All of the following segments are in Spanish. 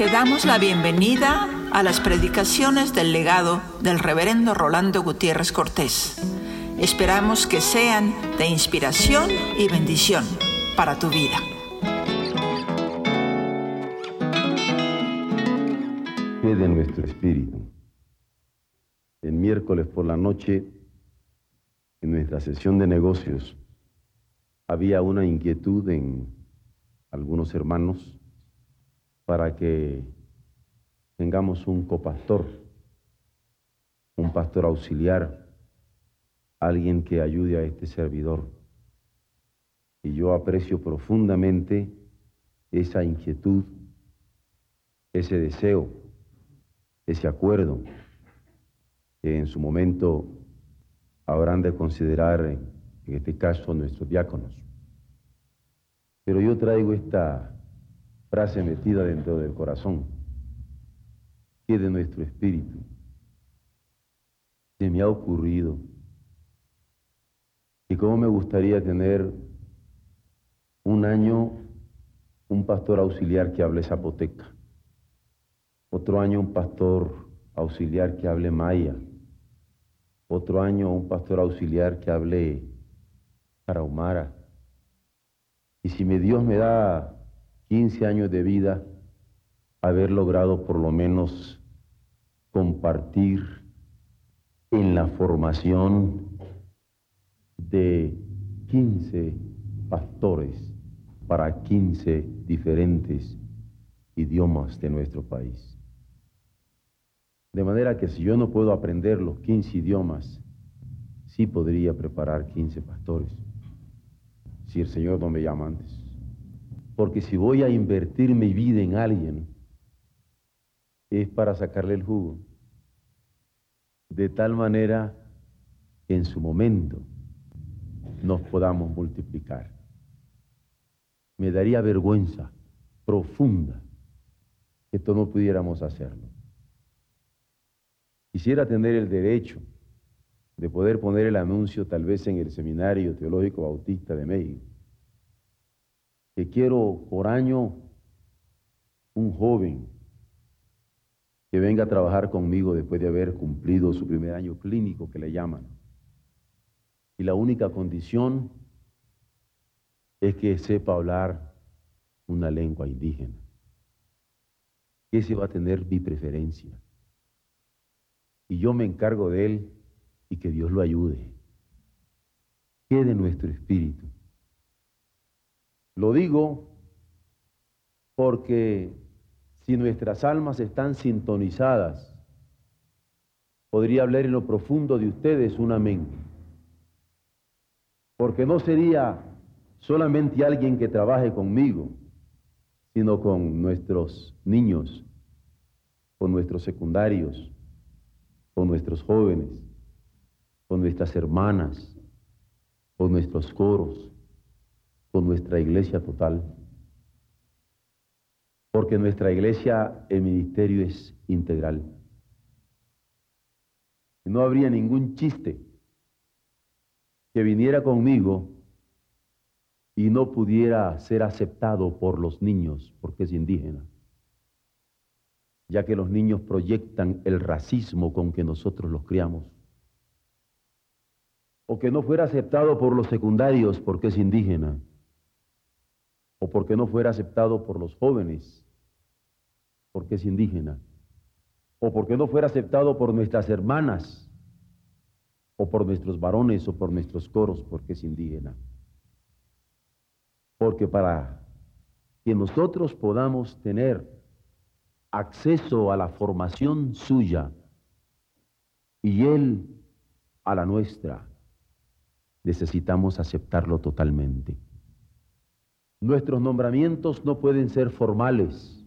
Te damos la bienvenida a las predicaciones del legado del reverendo Rolando Gutiérrez Cortés. Esperamos que sean de inspiración y bendición para tu vida. nuestro espíritu. El miércoles por la noche, en nuestra sesión de negocios, había una inquietud en algunos hermanos para que tengamos un copastor, un pastor auxiliar, alguien que ayude a este servidor. Y yo aprecio profundamente esa inquietud, ese deseo, ese acuerdo que en su momento habrán de considerar, en este caso, nuestros diáconos. Pero yo traigo esta frase metida dentro del corazón, que de nuestro espíritu. Se me ha ocurrido y cómo me gustaría tener un año un pastor auxiliar que hable zapoteca, otro año un pastor auxiliar que hable maya, otro año un pastor auxiliar que hable tarahumara. Y si mi Dios me da 15 años de vida, haber logrado por lo menos compartir en la formación de 15 pastores para 15 diferentes idiomas de nuestro país. De manera que si yo no puedo aprender los 15 idiomas, sí podría preparar 15 pastores, si el Señor no me llama antes. Porque si voy a invertir mi vida en alguien, es para sacarle el jugo. De tal manera que en su momento nos podamos multiplicar. Me daría vergüenza profunda que todos no pudiéramos hacerlo. Quisiera tener el derecho de poder poner el anuncio tal vez en el Seminario Teológico Bautista de México que quiero por año un joven que venga a trabajar conmigo después de haber cumplido su primer año clínico que le llaman. Y la única condición es que sepa hablar una lengua indígena. Ese va a tener mi preferencia. Y yo me encargo de él y que Dios lo ayude. Quede nuestro espíritu lo digo porque si nuestras almas están sintonizadas, podría hablar en lo profundo de ustedes un amén. Porque no sería solamente alguien que trabaje conmigo, sino con nuestros niños, con nuestros secundarios, con nuestros jóvenes, con nuestras hermanas, con nuestros coros, con nuestra iglesia total, porque nuestra iglesia, el ministerio es integral. No habría ningún chiste que viniera conmigo y no pudiera ser aceptado por los niños, porque es indígena, ya que los niños proyectan el racismo con que nosotros los criamos, o que no fuera aceptado por los secundarios, porque es indígena, o porque no fuera aceptado por los jóvenes, porque es indígena, o porque no fuera aceptado por nuestras hermanas, o por nuestros varones, o por nuestros coros, porque es indígena. Porque para que nosotros podamos tener acceso a la formación suya y él a la nuestra, necesitamos aceptarlo totalmente. Nuestros nombramientos no pueden ser formales.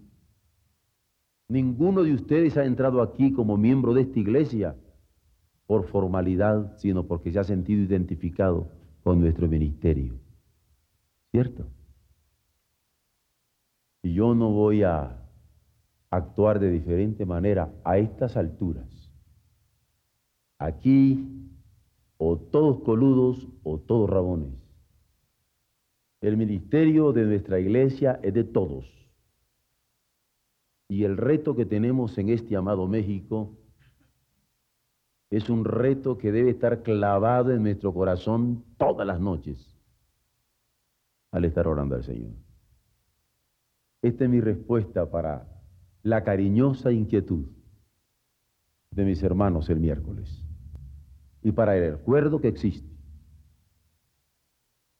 Ninguno de ustedes ha entrado aquí como miembro de esta iglesia por formalidad, sino porque se ha sentido identificado con nuestro ministerio. ¿Cierto? Y yo no voy a actuar de diferente manera a estas alturas. Aquí, o todos coludos o todos rabones. El ministerio de nuestra iglesia es de todos. Y el reto que tenemos en este amado México es un reto que debe estar clavado en nuestro corazón todas las noches al estar orando al Señor. Esta es mi respuesta para la cariñosa inquietud de mis hermanos el miércoles y para el recuerdo que existe,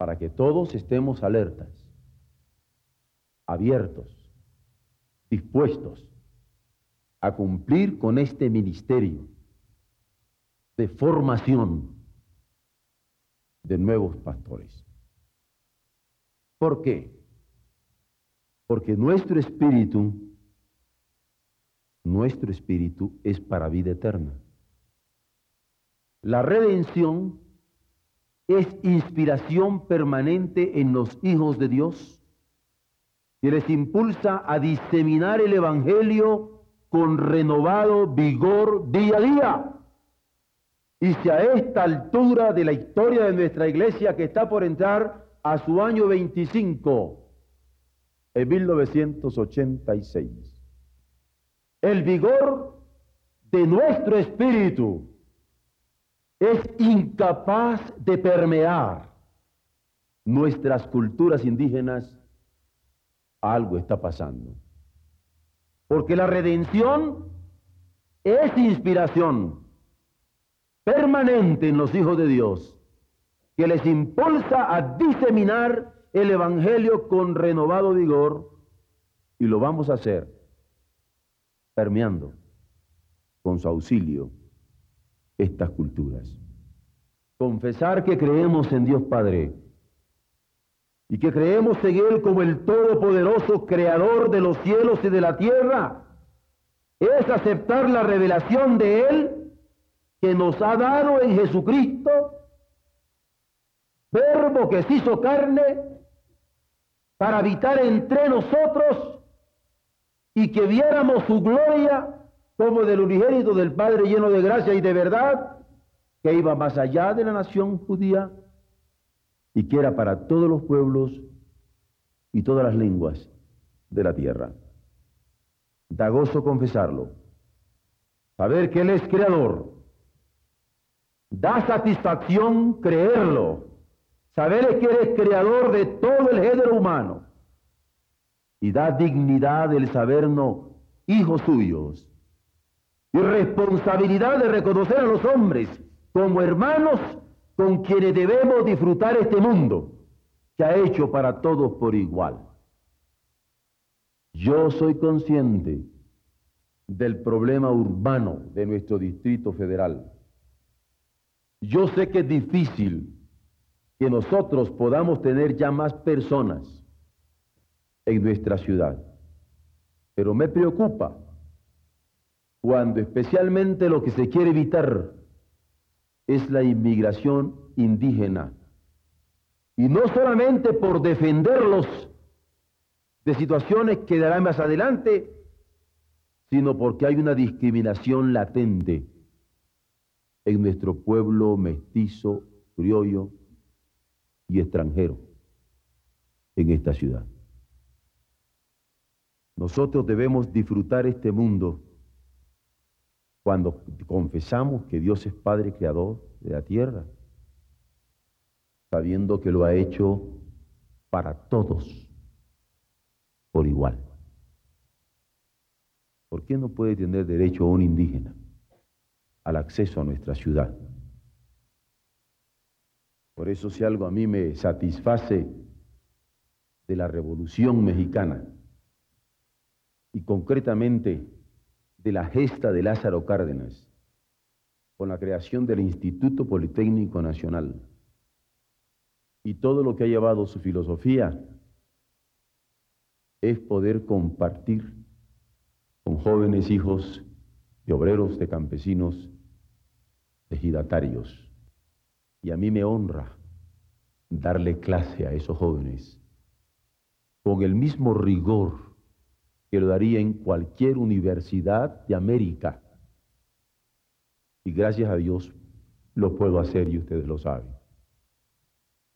para que todos estemos alertas, abiertos, dispuestos a cumplir con este ministerio de formación de nuevos pastores. ¿Por qué? Porque nuestro espíritu, nuestro espíritu es para vida eterna. La redención es inspiración permanente en los hijos de Dios y les impulsa a diseminar el Evangelio con renovado vigor día a día. Y si a esta altura de la historia de nuestra iglesia que está por entrar a su año 25, en 1986, el vigor de nuestro espíritu es incapaz de permear nuestras culturas indígenas, algo está pasando. Porque la redención es inspiración permanente en los hijos de Dios, que les impulsa a diseminar el Evangelio con renovado vigor, y lo vamos a hacer permeando con su auxilio estas culturas. Confesar que creemos en Dios Padre y que creemos en Él como el Todopoderoso Creador de los cielos y de la tierra, es aceptar la revelación de Él que nos ha dado en Jesucristo, verbo que se hizo carne para habitar entre nosotros y que viéramos su gloria como del unigénito del Padre lleno de gracia y de verdad, que iba más allá de la nación judía y que era para todos los pueblos y todas las lenguas de la tierra. Da gozo confesarlo, saber que Él es creador Da satisfacción creerlo, saber que eres creador de todo el género humano. Y da dignidad el sabernos hijos suyos. Y responsabilidad de reconocer a los hombres como hermanos con quienes debemos disfrutar este mundo que ha hecho para todos por igual. Yo soy consciente del problema urbano de nuestro Distrito Federal yo sé que es difícil que nosotros podamos tener ya más personas en nuestra ciudad, pero me preocupa cuando especialmente lo que se quiere evitar es la inmigración indígena. Y no solamente por defenderlos de situaciones que darán más adelante, sino porque hay una discriminación latente en nuestro pueblo mestizo, criollo y extranjero en esta ciudad. Nosotros debemos disfrutar este mundo cuando confesamos que Dios es Padre Creador de la tierra, sabiendo que lo ha hecho para todos por igual. ¿Por qué no puede tener derecho un indígena? al acceso a nuestra ciudad. Por eso si algo a mí me satisface de la Revolución Mexicana y concretamente de la gesta de Lázaro Cárdenas con la creación del Instituto Politécnico Nacional y todo lo que ha llevado su filosofía es poder compartir con jóvenes hijos de obreros, de campesinos, ejidatarios. Y a mí me honra darle clase a esos jóvenes con el mismo rigor que lo daría en cualquier universidad de América. Y gracias a Dios lo puedo hacer y ustedes lo saben.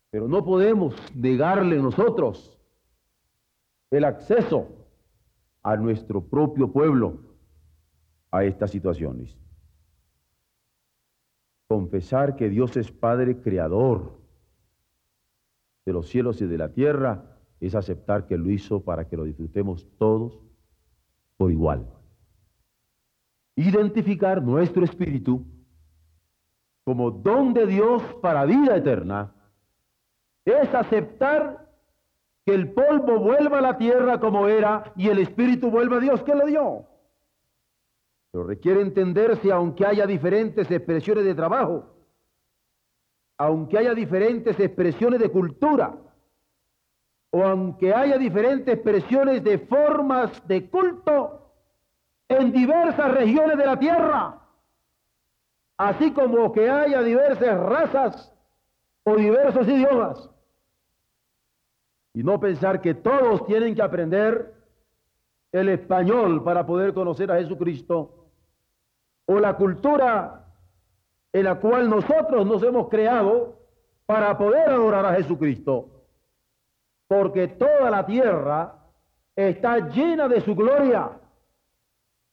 Pero no podemos negarle nosotros el acceso a nuestro propio pueblo a estas situaciones. Confesar que Dios es Padre Creador de los cielos y de la tierra es aceptar que lo hizo para que lo disfrutemos todos por igual. Identificar nuestro espíritu como don de Dios para vida eterna es aceptar que el polvo vuelva a la tierra como era y el espíritu vuelva a Dios que le dio. Pero requiere entenderse aunque haya diferentes expresiones de trabajo, aunque haya diferentes expresiones de cultura, o aunque haya diferentes expresiones de formas de culto en diversas regiones de la tierra, así como que haya diversas razas o diversos idiomas. Y no pensar que todos tienen que aprender el español para poder conocer a Jesucristo, o la cultura en la cual nosotros nos hemos creado para poder adorar a Jesucristo porque toda la tierra está llena de su gloria,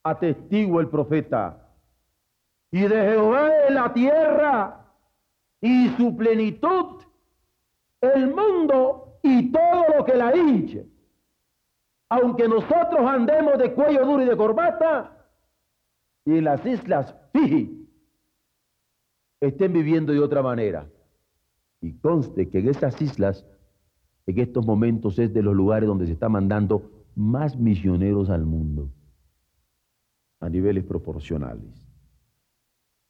atestigo el profeta. Y de Jehová es la tierra y su plenitud, el mundo y todo lo que la hinche. Aunque nosotros andemos de cuello duro y de corbata, y en las islas Fiji estén viviendo de otra manera. Y conste que en esas islas en estos momentos es de los lugares donde se está mandando más misioneros al mundo, a niveles proporcionales.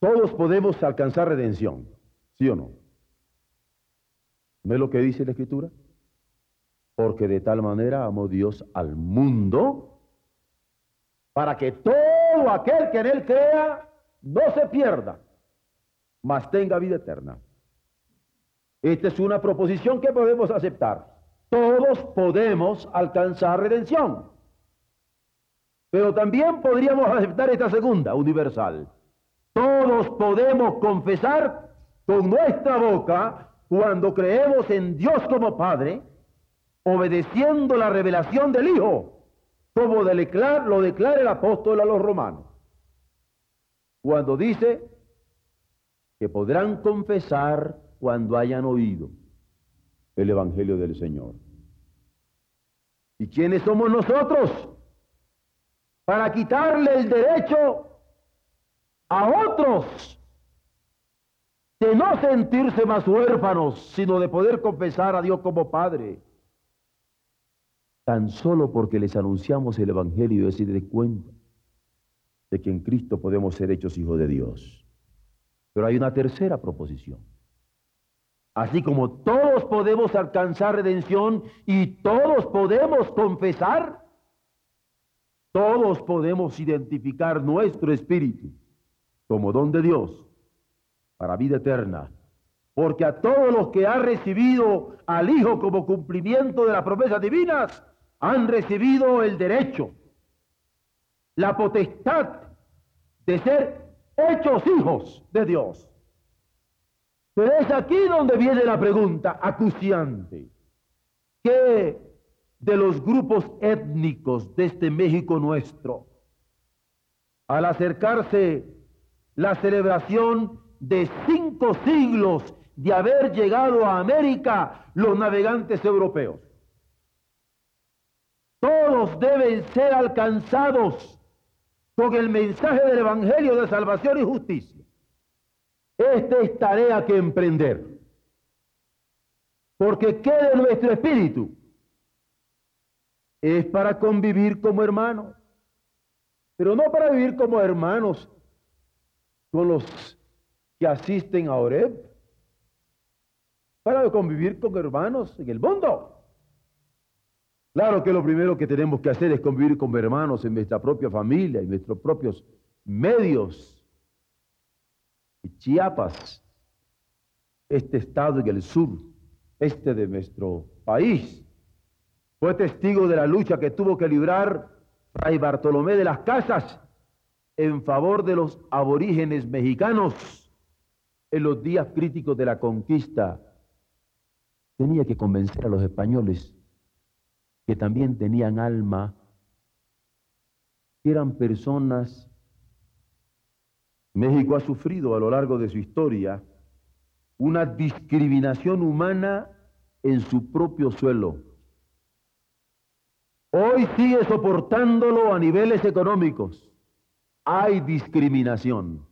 Todos podemos alcanzar redención, ¿sí o no? ¿No es lo que dice la Escritura? Porque de tal manera amó Dios al mundo para que todo aquel que en él crea no se pierda, mas tenga vida eterna. Esta es una proposición que podemos aceptar. Todos podemos alcanzar redención. Pero también podríamos aceptar esta segunda, universal. Todos podemos confesar con nuestra boca cuando creemos en Dios como Padre, obedeciendo la revelación del Hijo, como lo declara el apóstol a los romanos. Cuando dice que podrán confesar cuando hayan oído el Evangelio del Señor. ¿Y quiénes somos nosotros? Para quitarle el derecho a otros de no sentirse más huérfanos, sino de poder confesar a Dios como Padre. Tan solo porque les anunciamos el Evangelio y se de cuenta de que en Cristo podemos ser hechos hijos de Dios. Pero hay una tercera proposición. Así como todos podemos alcanzar redención y todos podemos confesar, todos podemos identificar nuestro espíritu como don de Dios para vida eterna. Porque a todos los que han recibido al Hijo como cumplimiento de las promesas divinas, han recibido el derecho, la potestad de ser hechos hijos de Dios. Pero es aquí donde viene la pregunta acuciante. ¿Qué de los grupos étnicos de este México nuestro, al acercarse la celebración de cinco siglos de haber llegado a América los navegantes europeos? Todos deben ser alcanzados con el mensaje del Evangelio de salvación y justicia. Esta es tarea que emprender. Porque ¿qué de nuestro espíritu? Es para convivir como hermanos. Pero no para vivir como hermanos con los que asisten a Oreb. Para convivir con hermanos en el mundo. Claro que lo primero que tenemos que hacer es convivir con hermanos en nuestra propia familia, en nuestros propios medios Chiapas, este estado en el sur, este de nuestro país, fue testigo de la lucha que tuvo que librar Fray Bartolomé de las Casas en favor de los aborígenes mexicanos en los días críticos de la conquista. Tenía que convencer a los españoles que también tenían alma que eran personas. México ha sufrido a lo largo de su historia una discriminación humana en su propio suelo. Hoy sigue soportándolo a niveles económicos. Hay discriminación.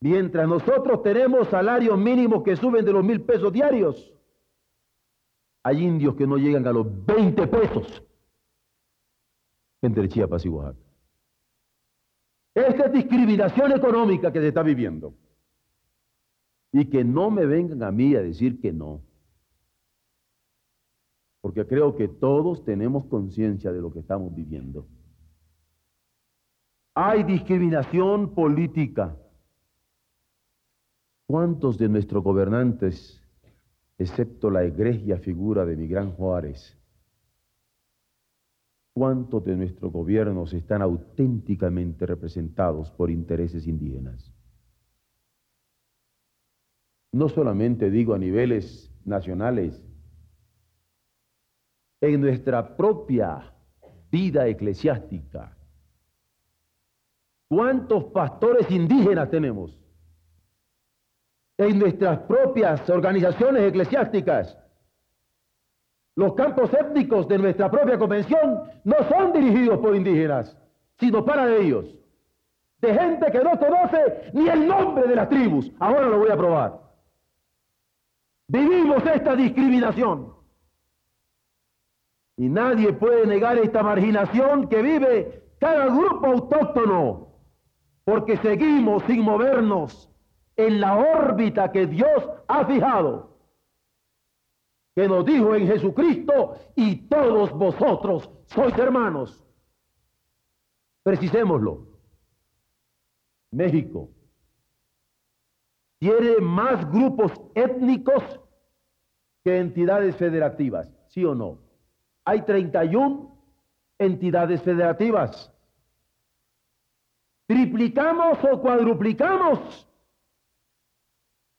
Mientras nosotros tenemos salarios mínimos que suben de los mil pesos diarios, hay indios que no llegan a los 20 pesos entre Chiapas y Oaxaca. Esta es discriminación económica que se está viviendo. Y que no me vengan a mí a decir que no. Porque creo que todos tenemos conciencia de lo que estamos viviendo. Hay discriminación política. ¿Cuántos de nuestros gobernantes, excepto la egregia figura de mi gran Juárez, cuántos de nuestros gobiernos están auténticamente representados por intereses indígenas? No solamente digo a niveles nacionales, en nuestra propia vida eclesiástica. ¿Cuántos pastores indígenas tenemos? En nuestras propias organizaciones eclesiásticas. Los campos étnicos de nuestra propia convención no son dirigidos por indígenas, sino para ellos. De gente que no conoce ni el nombre de las tribus. Ahora lo voy a probar. Vivimos esta discriminación. Y nadie puede negar esta marginación que vive cada grupo autóctono, porque seguimos sin movernos en la órbita que Dios ha fijado, que nos dijo en Jesucristo, y todos vosotros sois hermanos. Precisémoslo. México tiene más grupos étnicos que entidades federativas, ¿sí o no? hay 31 entidades federativas. Triplicamos o cuadruplicamos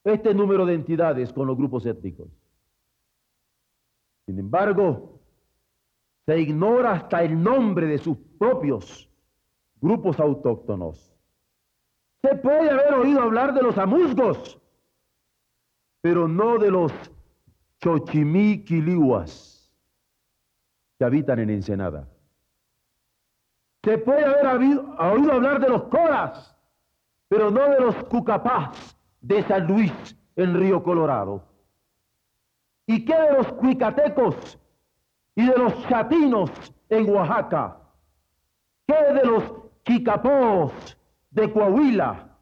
este número de entidades con los grupos étnicos. Sin embargo, se ignora hasta el nombre de sus propios grupos autóctonos. Se puede haber oído hablar de los amuzgos, pero no de los chochimiquilihuas que habitan en Ensenada. Se puede haber oído hablar de los coras, pero no de los cucapás de San Luis en Río Colorado. ¿Y qué de los cuicatecos y de los chatinos en Oaxaca? ¿Qué de los chicapós de Coahuila?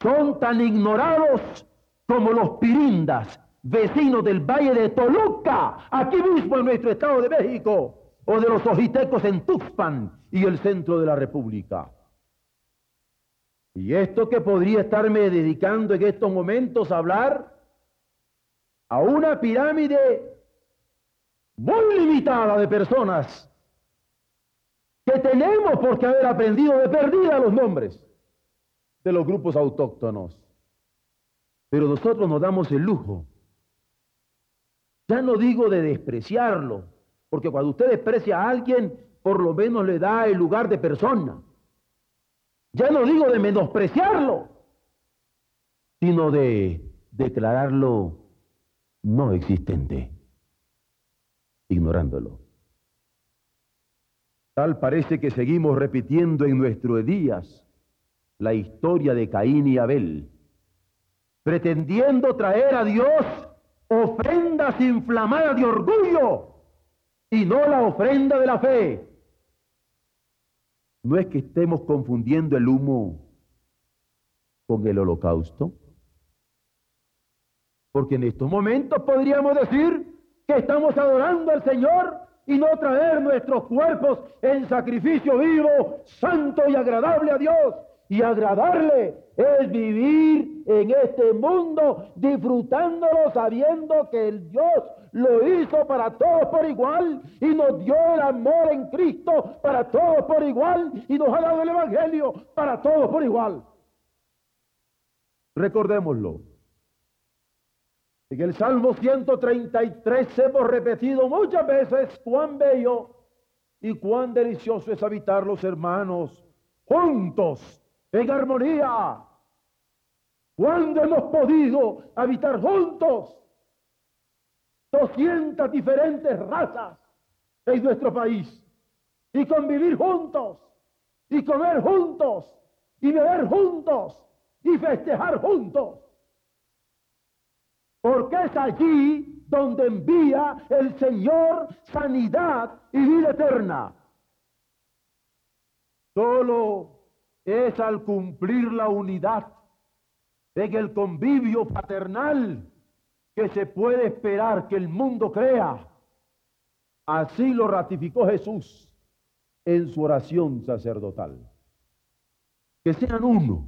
Son tan ignorados como los pirindas vecinos del Valle de Toluca, aquí mismo en nuestro Estado de México, o de los ojitecos en Tuxpan y el centro de la República. Y esto que podría estarme dedicando en estos momentos a hablar a una pirámide muy limitada de personas que tenemos por qué haber aprendido de perdida los nombres de los grupos autóctonos. Pero nosotros nos damos el lujo ya no digo de despreciarlo, porque cuando usted desprecia a alguien, por lo menos le da el lugar de persona. Ya no digo de menospreciarlo, sino de declararlo no existente, ignorándolo. Tal parece que seguimos repitiendo en nuestros días la historia de Caín y Abel, pretendiendo traer a Dios ofrendas inflamadas de orgullo y no la ofrenda de la fe. No es que estemos confundiendo el humo con el holocausto. Porque en estos momentos podríamos decir que estamos adorando al Señor y no traer nuestros cuerpos en sacrificio vivo, santo y agradable a Dios. Y agradarle es vivir en este mundo disfrutándolo sabiendo que el Dios lo hizo para todos por igual y nos dio el amor en Cristo para todos por igual y nos ha dado el Evangelio para todos por igual. Recordémoslo. En el Salmo 133 hemos repetido muchas veces cuán bello y cuán delicioso es habitar los hermanos juntos, en armonía. ¿Cuándo hemos podido habitar juntos? 200 diferentes razas en nuestro país y convivir juntos y comer juntos y beber juntos y festejar juntos. Porque es allí donde envía el Señor sanidad y vida eterna. Solo es al cumplir la unidad en el convivio paternal que se puede esperar que el mundo crea. Así lo ratificó Jesús en su oración sacerdotal. Que sean uno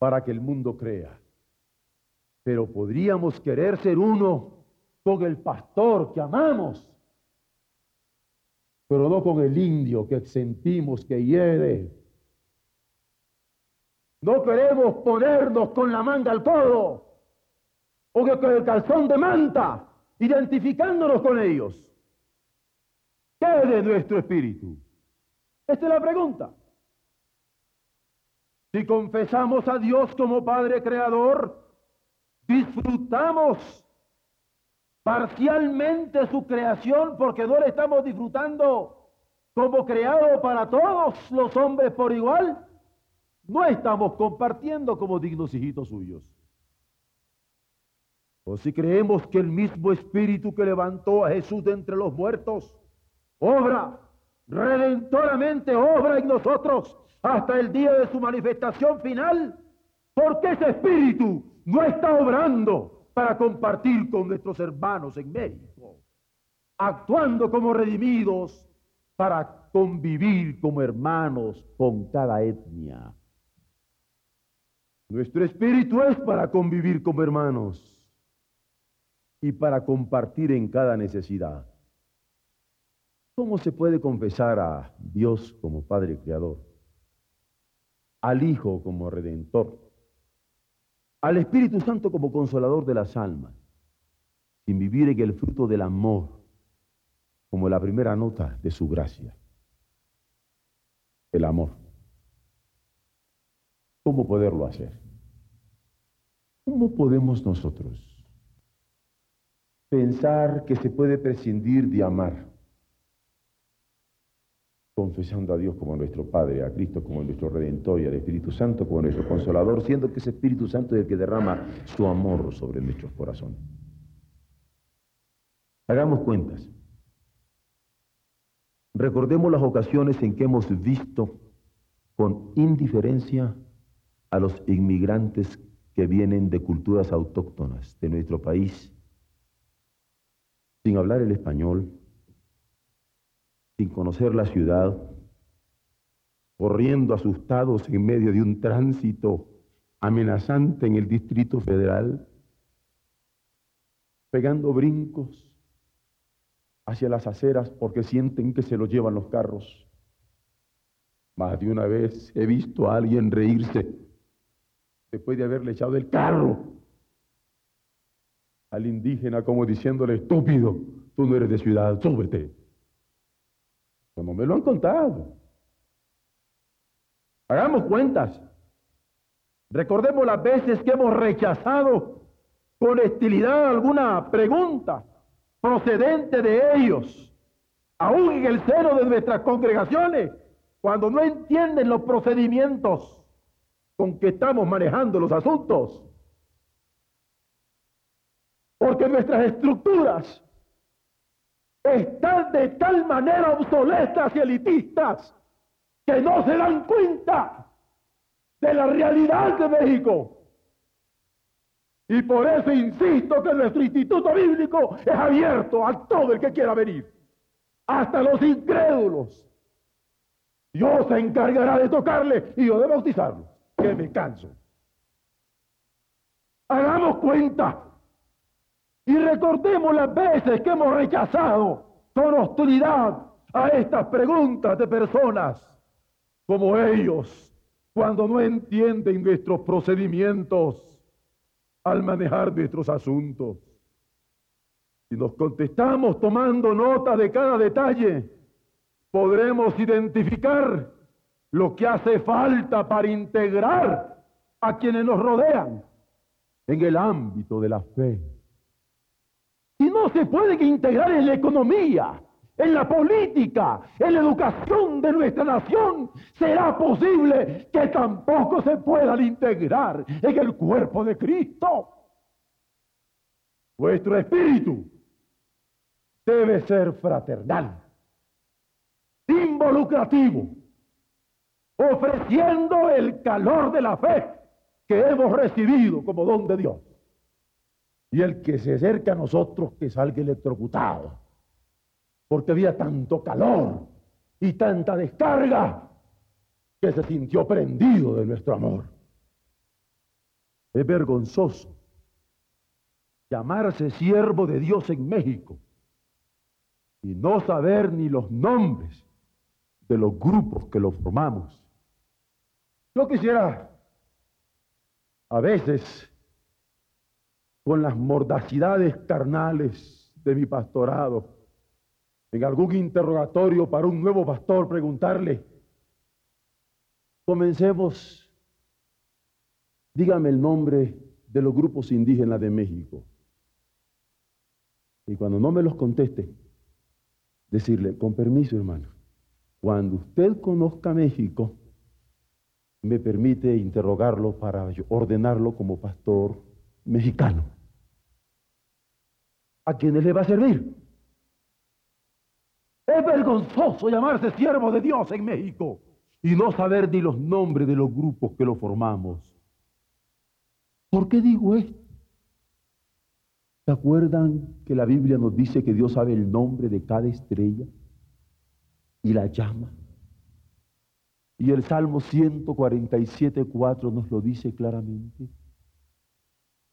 para que el mundo crea. Pero podríamos querer ser uno con el pastor que amamos, pero no con el indio que sentimos que hiede. No queremos ponernos con la manga al codo o con el calzón de manta, identificándonos con ellos. ¿Qué de nuestro espíritu? Esta es la pregunta. Si confesamos a Dios como Padre Creador, disfrutamos parcialmente su creación porque no le estamos disfrutando como creado para todos los hombres por igual. No estamos compartiendo como dignos hijitos suyos. O si creemos que el mismo Espíritu que levantó a Jesús de entre los muertos obra, redentoramente obra en nosotros hasta el día de su manifestación final, porque ese espíritu no está obrando para compartir con nuestros hermanos en México, actuando como redimidos para convivir como hermanos con cada etnia. Nuestro espíritu es para convivir como hermanos y para compartir en cada necesidad. ¿Cómo se puede confesar a Dios como Padre Creador? Al Hijo como Redentor, al Espíritu Santo como Consolador de las almas, sin vivir en el fruto del amor como la primera nota de su gracia? El amor. ¿Cómo poderlo hacer? ¿Cómo podemos nosotros pensar que se puede prescindir de amar? Confesando a Dios como nuestro Padre, a Cristo como nuestro Redentor y al Espíritu Santo como nuestro Consolador, siendo que ese Espíritu Santo es el que derrama su amor sobre nuestros corazones. Hagamos cuentas. Recordemos las ocasiones en que hemos visto con indiferencia a los inmigrantes que vienen de culturas autóctonas de nuestro país, sin hablar el español, sin conocer la ciudad, corriendo asustados en medio de un tránsito amenazante en el Distrito Federal, pegando brincos hacia las aceras porque sienten que se los llevan los carros. Más de una vez he visto a alguien reírse después de haberle echado el carro al indígena como diciéndole, estúpido, tú no eres de ciudad, súbete. Como me lo han contado. Hagamos cuentas. Recordemos las veces que hemos rechazado con hostilidad alguna pregunta procedente de ellos, aún en el seno de nuestras congregaciones, cuando no entienden los procedimientos con que estamos manejando los asuntos. Porque nuestras estructuras están de tal manera obsoletas y elitistas que no se dan cuenta de la realidad de México. Y por eso insisto que nuestro instituto bíblico es abierto a todo el que quiera venir, hasta los incrédulos. Dios se encargará de tocarle y yo de bautizarlo, que me canso. Hagamos cuenta y recordemos las veces que hemos rechazado con hostilidad a estas preguntas de personas como ellos cuando no entienden nuestros procedimientos al manejar nuestros asuntos. Si nos contestamos tomando nota de cada detalle, podremos identificar lo que hace falta para integrar a quienes nos rodean en el ámbito de la fe. Si no se puede integrar en la economía, en la política, en la educación de nuestra nación, será posible que tampoco se puedan integrar en el cuerpo de Cristo. Vuestro espíritu debe ser fraternal, involucrativo, ofreciendo el calor de la fe que hemos recibido como don de Dios. Y el que se acerca a nosotros que salga electrocutado, porque había tanto calor y tanta descarga que se sintió prendido de nuestro amor. Es vergonzoso llamarse siervo de Dios en México y no saber ni los nombres de los grupos que lo formamos. Yo quisiera a veces con las mordacidades carnales de mi pastorado, en algún interrogatorio para un nuevo pastor, preguntarle, comencemos, dígame el nombre de los grupos indígenas de México. Y cuando no me los conteste, decirle, con permiso hermano, cuando usted conozca México, me permite interrogarlo para ordenarlo como pastor mexicano. ¿A quiénes le va a servir? Es vergonzoso llamarse siervo de Dios en México y no saber ni los nombres de los grupos que lo formamos. ¿Por qué digo esto? ¿Se acuerdan que la Biblia nos dice que Dios sabe el nombre de cada estrella y la llama? Y el Salmo 147, 4 nos lo dice claramente.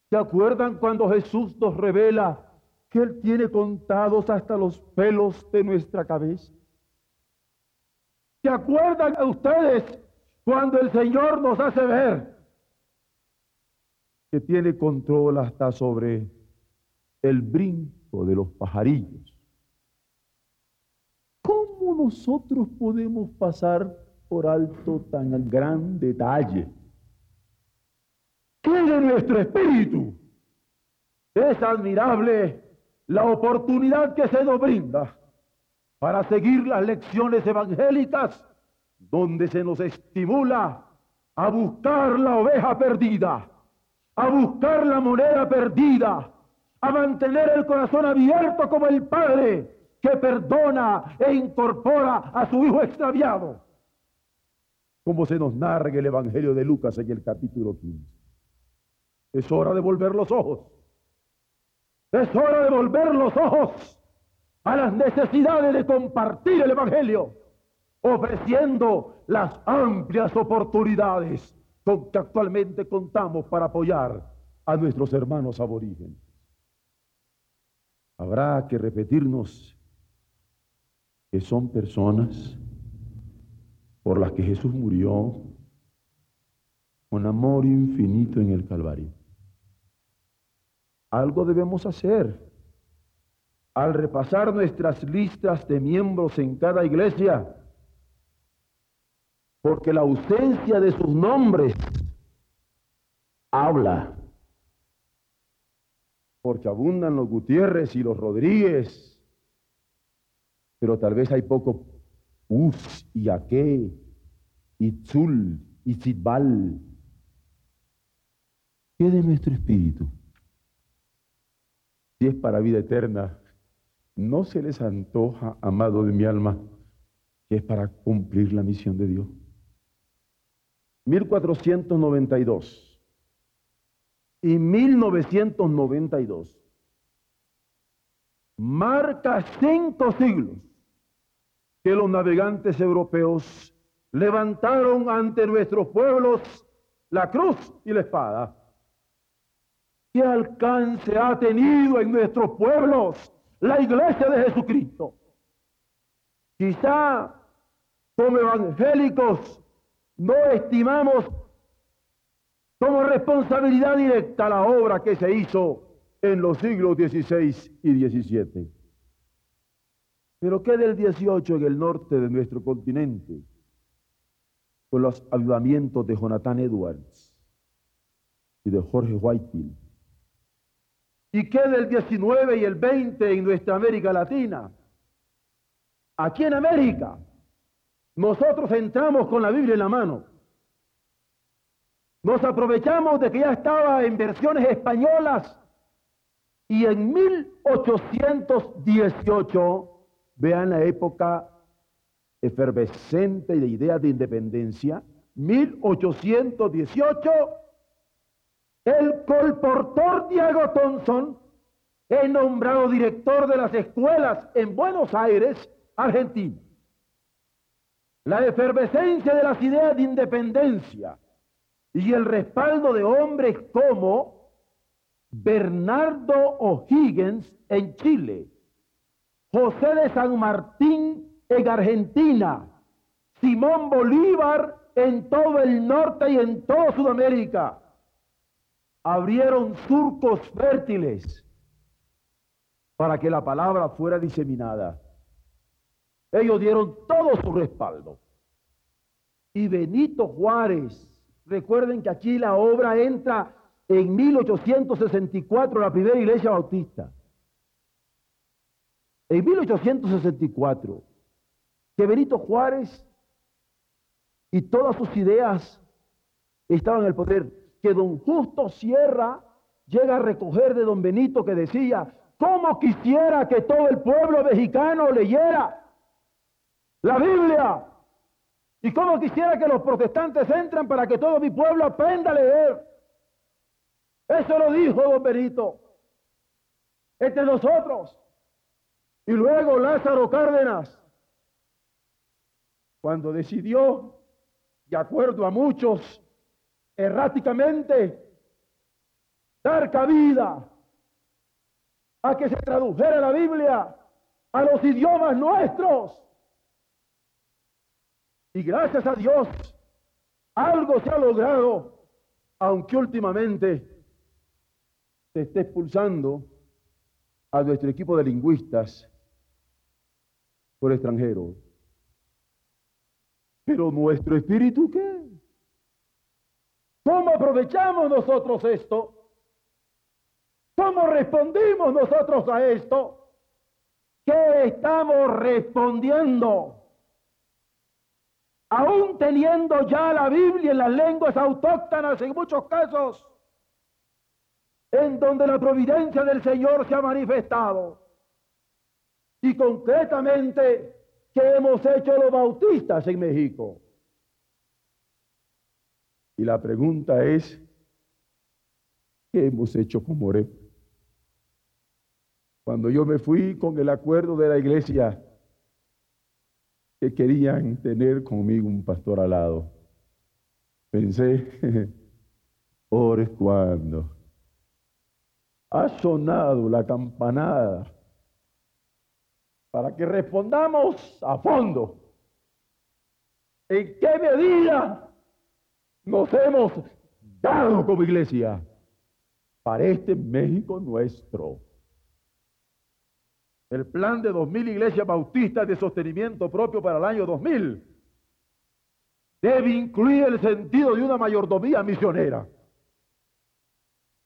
¿Se acuerdan cuando Jesús nos revela que Él tiene contados hasta los pelos de nuestra cabeza? ¿Se acuerdan ustedes cuando el Señor nos hace ver que tiene control hasta sobre el brinco de los pajarillos. ¿Cómo nosotros podemos pasar por alto tan gran detalle? ¿Qué de nuestro espíritu? Es admirable la oportunidad que se nos brinda para seguir las lecciones evangélicas donde se nos estimula a buscar la oveja perdida, a buscar la moneda perdida, a mantener el corazón abierto como el Padre que perdona e incorpora a su Hijo extraviado. Como se nos narra en el Evangelio de Lucas en el capítulo 15. Es hora de volver los ojos. Es hora de volver los ojos a las necesidades de compartir el Evangelio, ofreciendo las amplias oportunidades con que actualmente contamos para apoyar a nuestros hermanos aborígenes. Habrá que repetirnos que son personas por las que Jesús murió con amor infinito en el Calvario. Algo debemos hacer al repasar nuestras listas de miembros en cada iglesia, porque la ausencia de sus nombres habla porque abundan los Gutiérrez y los Rodríguez, pero tal vez hay poco Us y Aque, y Tzul y Zidbal. ¿Qué de nuestro espíritu? Si es para vida eterna, ¿no se les antoja, amado de mi alma, que es para cumplir la misión de Dios? 1492 y 1992 marca cinco siglos que los navegantes europeos levantaron ante nuestros pueblos la cruz y la espada. ¿Qué alcance ha tenido en nuestros pueblos la iglesia de Jesucristo? Quizá como evangélicos no estimamos como responsabilidad directa la obra que se hizo en los siglos XVI y XVII. Pero ¿qué del XVIII en el norte de nuestro continente? Con los avivamientos de Jonathan Edwards y de Jorge Whitefield. ¿Y qué del 19 y el 20 en nuestra América Latina? Aquí en América, nosotros entramos con la Biblia en la mano. Nos aprovechamos de que ya estaba en versiones españolas y en 1818, vean la época efervescente de ideas de independencia, 1818, el colportor Diego Thompson es nombrado director de las escuelas en Buenos Aires, Argentina. La efervescencia de las ideas de independencia y el respaldo de hombres como Bernardo O'Higgins en Chile, José de San Martín en Argentina, Simón Bolívar en todo el norte y en toda Sudamérica, abrieron surcos fértiles para que la palabra fuera diseminada. Ellos dieron todo su respaldo. Y Benito Juárez, recuerden que aquí la obra entra en 1864, la primera iglesia bautista. En 1864, que Benito Juárez y todas sus ideas estaban en el poder que don Justo Sierra llega a recoger de don Benito que decía, ¿cómo quisiera que todo el pueblo mexicano leyera la Biblia? ¿Y cómo quisiera que los protestantes entren para que todo mi pueblo aprenda a leer? Eso lo dijo don Benito entre nosotros. Y luego Lázaro Cárdenas, cuando decidió, de acuerdo a muchos, erráticamente dar cabida a que se tradujera la Biblia a los idiomas nuestros. Y gracias a Dios, algo se ha logrado, aunque últimamente se esté expulsando a nuestro equipo de lingüistas por extranjeros. Pero nuestro espíritu, ¿qué? ¿Cómo aprovechamos nosotros esto? ¿Cómo respondimos nosotros a esto? ¿Qué estamos respondiendo? Aún teniendo ya la Biblia en las lenguas autóctonas en muchos casos, en donde la providencia del Señor se ha manifestado. Y concretamente, ¿qué hemos hecho los bautistas en México? Y la pregunta es, ¿qué hemos hecho con Moré? Cuando yo me fui con el acuerdo de la iglesia que querían tener conmigo un pastor al lado, pensé, es cuando ha sonado la campanada para que respondamos a fondo. ¿En qué medida nos hemos dado como iglesia para este México nuestro. El plan de 2.000 iglesias bautistas de sostenimiento propio para el año 2000 debe incluir el sentido de una mayordomía misionera.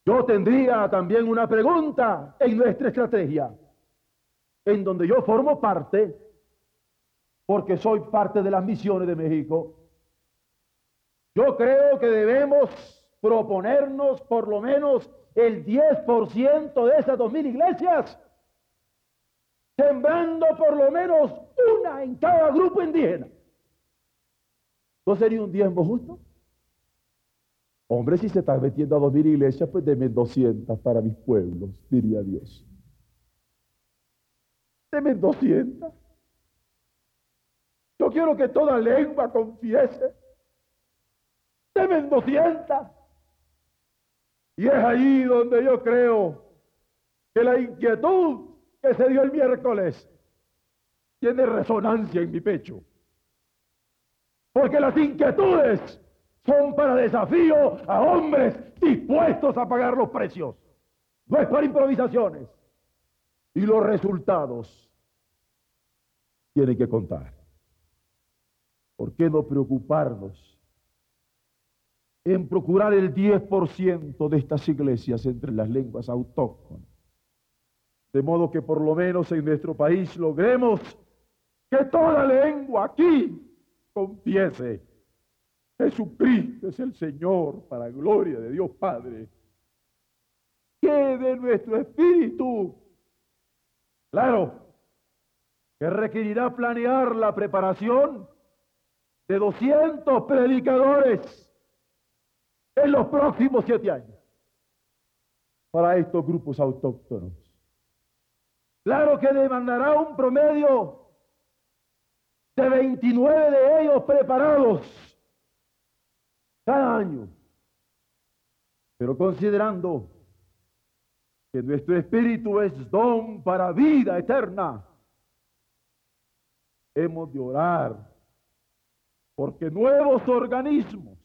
Yo tendría también una pregunta en nuestra estrategia, en donde yo formo parte, porque soy parte de las misiones de México. Yo creo que debemos proponernos por lo menos el 10% de esas 2.000 iglesias, sembrando por lo menos una en cada grupo indígena. ¿No sería un diezmo justo? Hombre, si se están metiendo a 2.000 iglesias, pues denme 200 para mis pueblos, diría Dios. Deme 200. Yo quiero que toda lengua confiese Deben 200. Y es ahí donde yo creo que la inquietud que se dio el miércoles tiene resonancia en mi pecho. Porque las inquietudes son para desafío a hombres dispuestos a pagar los precios. no es para improvisaciones. Y los resultados tienen que contar. ¿Por qué no preocuparnos en procurar el 10% de estas iglesias entre las lenguas autóctonas? De modo que por lo menos en nuestro país logremos que toda lengua aquí confiese Jesucristo es el Señor para gloria de Dios Padre. Que de nuestro espíritu, claro, que requerirá planear la preparación de 200 predicadores en los próximos siete años para estos grupos autóctonos. Claro que demandará un promedio de 29 de ellos preparados cada año. Pero considerando que nuestro espíritu es don para vida eterna, hemos de orar porque nuevos organismos,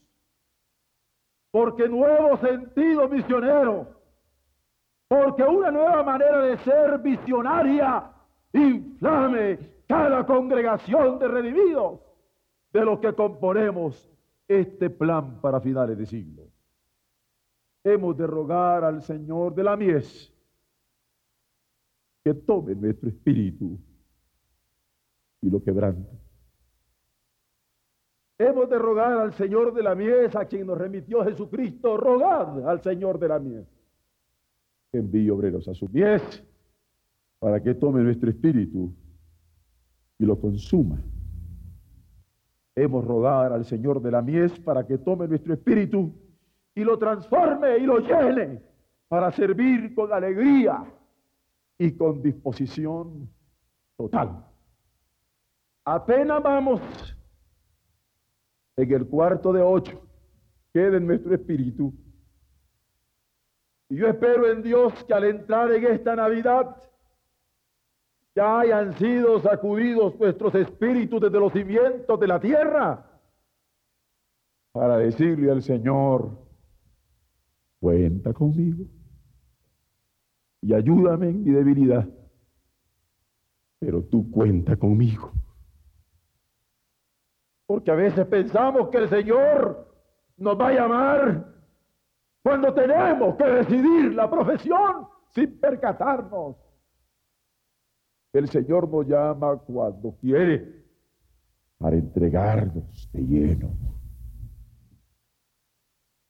porque nuevo sentido misionero, porque una nueva manera de ser visionaria inflame cada congregación de redimidos de los que componemos este plan para finales de siglo. Hemos de rogar al Señor de la mies que tome nuestro espíritu y lo quebrante. Hemos de rogar al Señor de la mies, a quien nos remitió Jesucristo, rogad al Señor de la mies envíe obreros a su mies para que tome nuestro espíritu y lo consuma. Hemos rogar al Señor de la mies para que tome nuestro espíritu y lo transforme y lo llene para servir con alegría y con disposición total. Apenas vamos en el cuarto de ocho, quede en nuestro espíritu. Y yo espero en Dios que al entrar en esta Navidad, ya hayan sido sacudidos vuestros espíritus desde los cimientos de la tierra para decirle al Señor, cuenta conmigo y ayúdame en mi debilidad, pero tú cuenta conmigo. Porque a veces pensamos que el Señor nos va a llamar cuando tenemos que decidir la profesión sin percatarnos el Señor nos llama cuando quiere para entregarnos de lleno.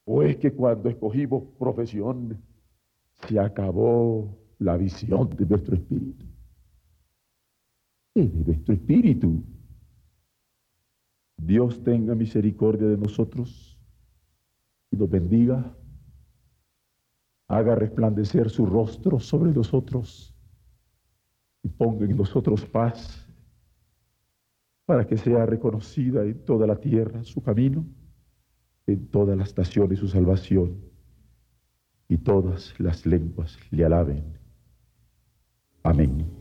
O es que cuando escogimos profesión se acabó la visión de nuestro espíritu. de nuestro espíritu. Dios tenga misericordia de nosotros y nos bendiga. Haga resplandecer su rostro sobre nosotros y ponga en nosotros paz para que sea reconocida en toda la tierra su camino, en todas las naciones su salvación y todas las lenguas le alaben. Amén.